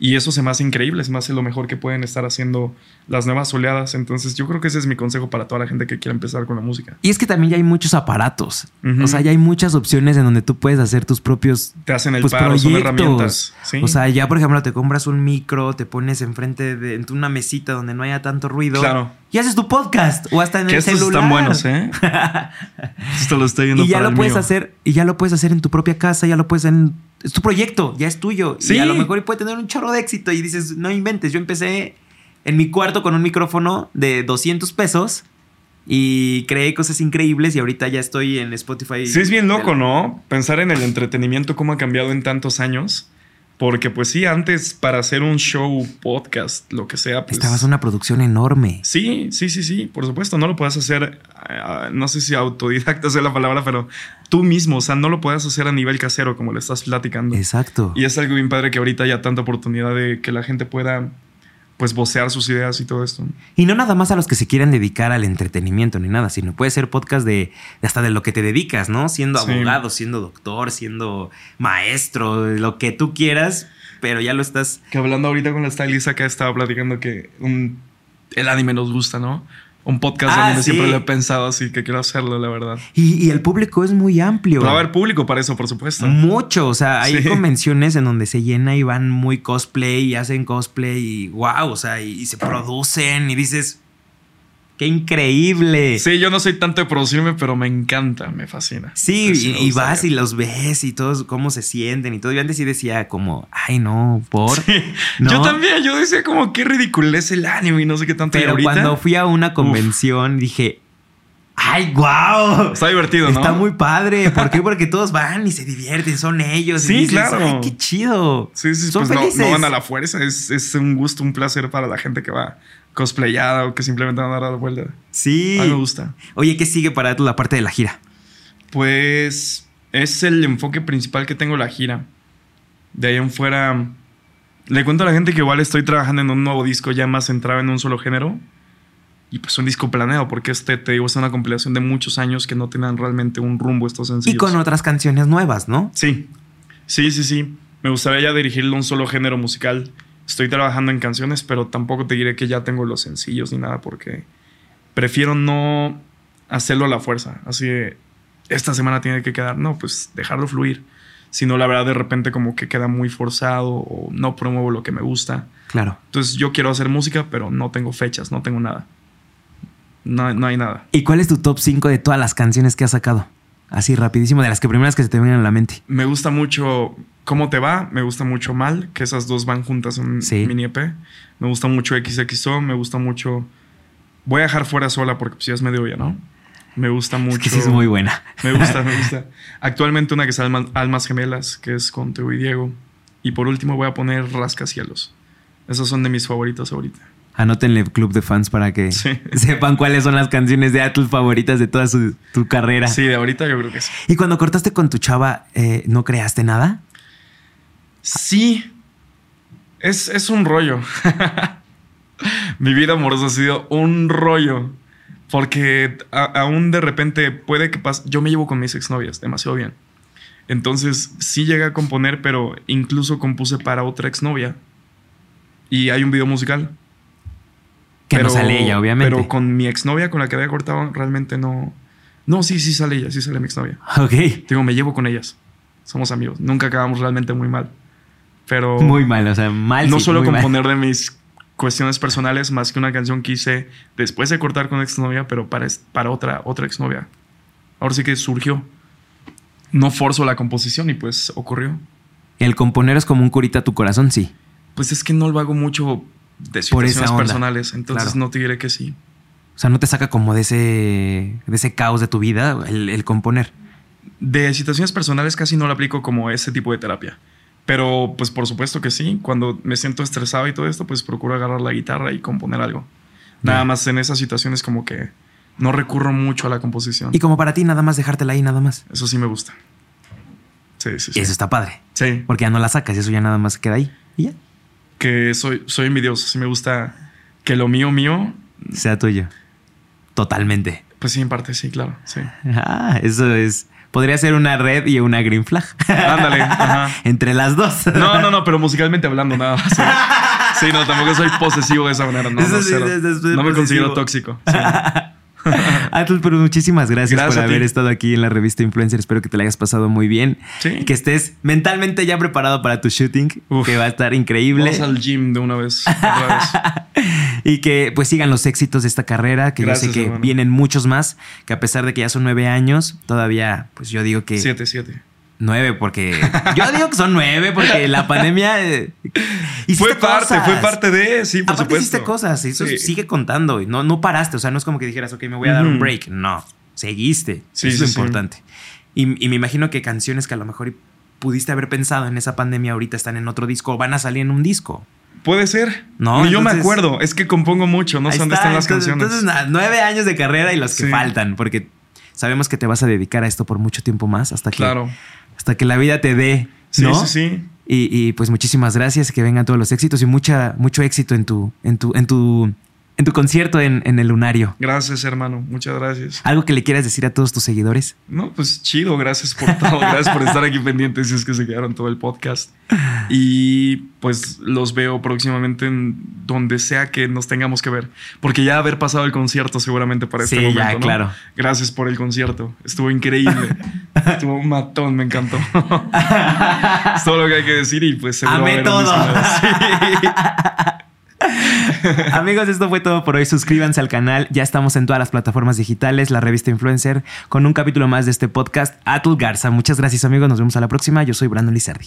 Y eso se me hace increíble, es más lo mejor que pueden estar haciendo las nuevas oleadas. Entonces yo creo que ese es mi consejo para toda la gente que quiera empezar con la música. Y es que también ya hay muchos aparatos. O sea, ya hay muchas opciones en donde tú puedes hacer tus propios Te hacen el pues, paro, son herramientas. ¿sí? O sea, ya por ejemplo te compras un micro, te pones enfrente de en una mesita donde no haya tanto ruido. Claro. Y haces tu podcast o hasta en que el estos celular. están buenos, ¿eh? Esto lo estoy viendo y ya para lo el puedes mío. hacer y ya lo puedes hacer en tu propia casa, ya lo puedes hacer en es tu proyecto, ya es tuyo. Sí. Y a lo mejor puede tener un chorro de éxito y dices, no inventes, yo empecé en mi cuarto con un micrófono de 200 pesos y creé cosas increíbles y ahorita ya estoy en Spotify. Sí, es bien loco, ¿no? Pensar en el entretenimiento, cómo ha cambiado en tantos años. Porque, pues sí, antes para hacer un show, podcast, lo que sea, pues. Estabas una producción enorme. Sí, sí, sí, sí, por supuesto. No lo puedes hacer, ah, no sé si autodidacta sea la palabra, pero tú mismo, o sea, no lo puedes hacer a nivel casero, como le estás platicando. Exacto. Y es algo bien padre que ahorita haya tanta oportunidad de que la gente pueda, pues, vocear sus ideas y todo esto. Y no nada más a los que se quieran dedicar al entretenimiento ni nada, sino puede ser podcast de, hasta de lo que te dedicas, ¿no? Siendo Sí. abogado, siendo doctor, siendo maestro, lo que tú quieras, pero ya lo estás. Que hablando ahorita con la stylist acá estaba platicando que un- el anime nos gusta, ¿no? Un podcast Ah, sí. siempre lo he pensado, así que quiero hacerlo, la verdad. Y, y el público es muy amplio. Va a haber público para eso, por supuesto. Mucho, o sea, hay Sí. convenciones en donde se llena y van muy cosplay y hacen cosplay y wow, o sea, y, y se producen y dices, qué increíble. Sí, yo no soy tanto de producirme, pero me encanta, me fascina. Sí, Entonces, y, vas y los ves y todos cómo se sienten y todo. Yo antes sí decía como, ay no, por. ¿No? Yo también, yo decía como qué ridiculez el anime y no sé qué tanto. Pero ahorita cuando fui a una convención dije, ay, wow. está divertido, ¿no? Está muy padre. ¿Por qué? Porque todos van y se divierten, son ellos. y Sí, dices, claro. Ay, qué chido. Sí, sí, son pues no- no, van a la fuerza. Es, es un gusto, un placer para la gente que va cosplayada o que simplemente van a dar la vuelta. Sí. A mí me gusta. Oye, ¿qué sigue para la parte de la gira? Pues es el enfoque principal que tengo la gira. De ahí en fuera, le cuento a la gente que igual estoy trabajando en un nuevo disco ya más centrado en un solo género. Y pues un disco planeado, porque este, te digo, es una compilación de muchos años que no tenían realmente un rumbo estos sencillos. Y con otras canciones nuevas, ¿no? Sí, sí, sí, sí. Me gustaría ya dirigirle un solo género musical. Estoy trabajando en canciones, pero tampoco te diré que ya tengo los sencillos ni nada, porque prefiero no hacerlo a la fuerza. Así de, esta semana tiene que quedar. No, pues dejarlo fluir. Si no, la verdad, de repente como que queda muy forzado o no promuevo lo que me gusta. Claro. Entonces yo quiero hacer música, pero no tengo fechas, no tengo nada. No, no hay nada. ¿Y cuál es tu top 5 de todas las canciones que has sacado? Así rapidísimo, de las que primeras que se te vienen a la mente. Me gusta mucho Cómo te va, me gusta mucho Mal, que esas dos van juntas en Sí. mini EP. Me gusta mucho XXO, me gusta mucho... Voy a dejar fuera sola porque pues ya es medio obvia, ¿no? Me gusta mucho... Es que sí es muy buena. Me gusta, me gusta. Actualmente una que se llama Almas Gemelas, que es con Teo y Diego. Y por último voy a poner Rascacielos. Esos son de mis favoritos ahorita. Anótenle club de fans para que Sí. sepan cuáles son las canciones de tus favoritas de toda su- tu carrera. Sí, de ahorita yo creo que sí. Y cuando cortaste con tu chava, eh, ¿no creaste nada? Sí. Es, es un rollo. Mi vida amorosa ha sido un rollo. Porque a- aún de repente puede que pase. Yo me llevo con mis exnovias demasiado bien. Entonces sí llegué a componer, pero incluso compuse para otra exnovia. Y hay un video musical. Que no sale ella, obviamente. Pero con mi exnovia con la que había cortado, realmente no. No, sí, sí sale ella, sí sale mi exnovia. Ok. Digo, me llevo con ellas. Somos amigos. Nunca acabamos realmente muy mal. Pero Muy mal, o sea, mal. no sí, suelo mal. componer de mis cuestiones personales más que una canción que hice después de cortar con exnovia, pero para, para otra, otra exnovia. Ahora sí que surgió. No forzo la composición y pues ocurrió. El componer es como un curita a tu corazón, sí. Pues es que no lo hago mucho de situaciones personales, entonces Claro. no te diré que sí. O sea, no te saca como de ese, de ese caos de tu vida el, el componer. De situaciones personales casi no lo aplico como ese tipo de terapia. Pero pues por supuesto que sí. Cuando me siento estresado y todo esto, pues procuro agarrar la guitarra y componer algo. Nada más en esas situaciones como que no recurro mucho a la composición. Y como para ti, nada más dejártela ahí, nada más. Eso sí me gusta. Sí, sí, sí. Y eso está padre. Sí. Porque ya no la sacas y eso ya nada más queda ahí. Y ya. Que soy, soy envidioso. Sí me gusta que lo mío, mío, Sea tuyo. Totalmente. pues sí, en parte sí, claro. Sí. Ah, eso es Podría ser una red y una green flag. Ándale. Ajá. Entre las dos. No, no, no, pero musicalmente hablando nada más. Sí, Sí, no, tampoco soy posesivo de esa manera. No, no, sí, no me considero tóxico. sí. Atul, pero muchísimas gracias, Gracias por haber estado aquí en la revista Influencer. Espero que te la hayas pasado muy bien. Sí. Que estés mentalmente ya preparado para tu shooting, Uf. que va a estar increíble. Vamos al gym de una vez. Otra vez. Y que pues sigan los éxitos de esta carrera, que yo Gracias, sé que hermano. vienen muchos más, que a pesar de que ya son nueve años, todavía, pues yo digo que Siete, siete. nueve, porque yo digo que son nueve, porque la pandemia... eh, Fue parte, cosas. fue parte de, sí, por Aparte supuesto. hiciste cosas, y eso Sí. sigue contando, y no, no paraste, o sea, no es como que dijeras, ok, me voy a dar un break, no, seguiste, Sí, eso es lo importante. Y, y me imagino que canciones que a lo mejor pudiste haber pensado en esa pandemia ahorita están en otro disco, o van a salir en un disco. Puede ser. No, Ni yo me acuerdo. Es que compongo mucho. No sé dónde está, están las entonces- canciones. Entonces, nueve años de carrera y los que Sí. faltan, porque sabemos que te vas a dedicar a esto por mucho tiempo más, hasta que, Claro. hasta que la vida te dé, Sí, ¿no? sí, sí. Y, y, pues muchísimas gracias, que vengan todos los éxitos y mucha, mucho éxito en tu, en tu, en tu, en tu concierto en, en el Lunario. Gracias, hermano. Muchas gracias. ¿Algo que le quieras decir a todos tus seguidores? No, pues chido. Gracias por todo. Gracias por estar aquí pendientes si es que se quedaron todo el podcast. Y pues los veo próximamente en donde sea que nos tengamos que ver. Porque ya haber pasado el concierto seguramente para este Sí, ya, momento, ¿no? claro. Gracias por el concierto. Estuvo increíble. Estuvo un matón, me encantó. es todo lo que hay que decir y pues seguro Amé todo. Sí. Amigos, esto fue todo por hoy. Suscríbanse al canal. Ya estamos en todas las plataformas digitales, la revista Influencer, con un capítulo más de este podcast. Atul Garza. Muchas gracias, amigos. Nos vemos a la próxima. Yo soy Brandon Lizardi.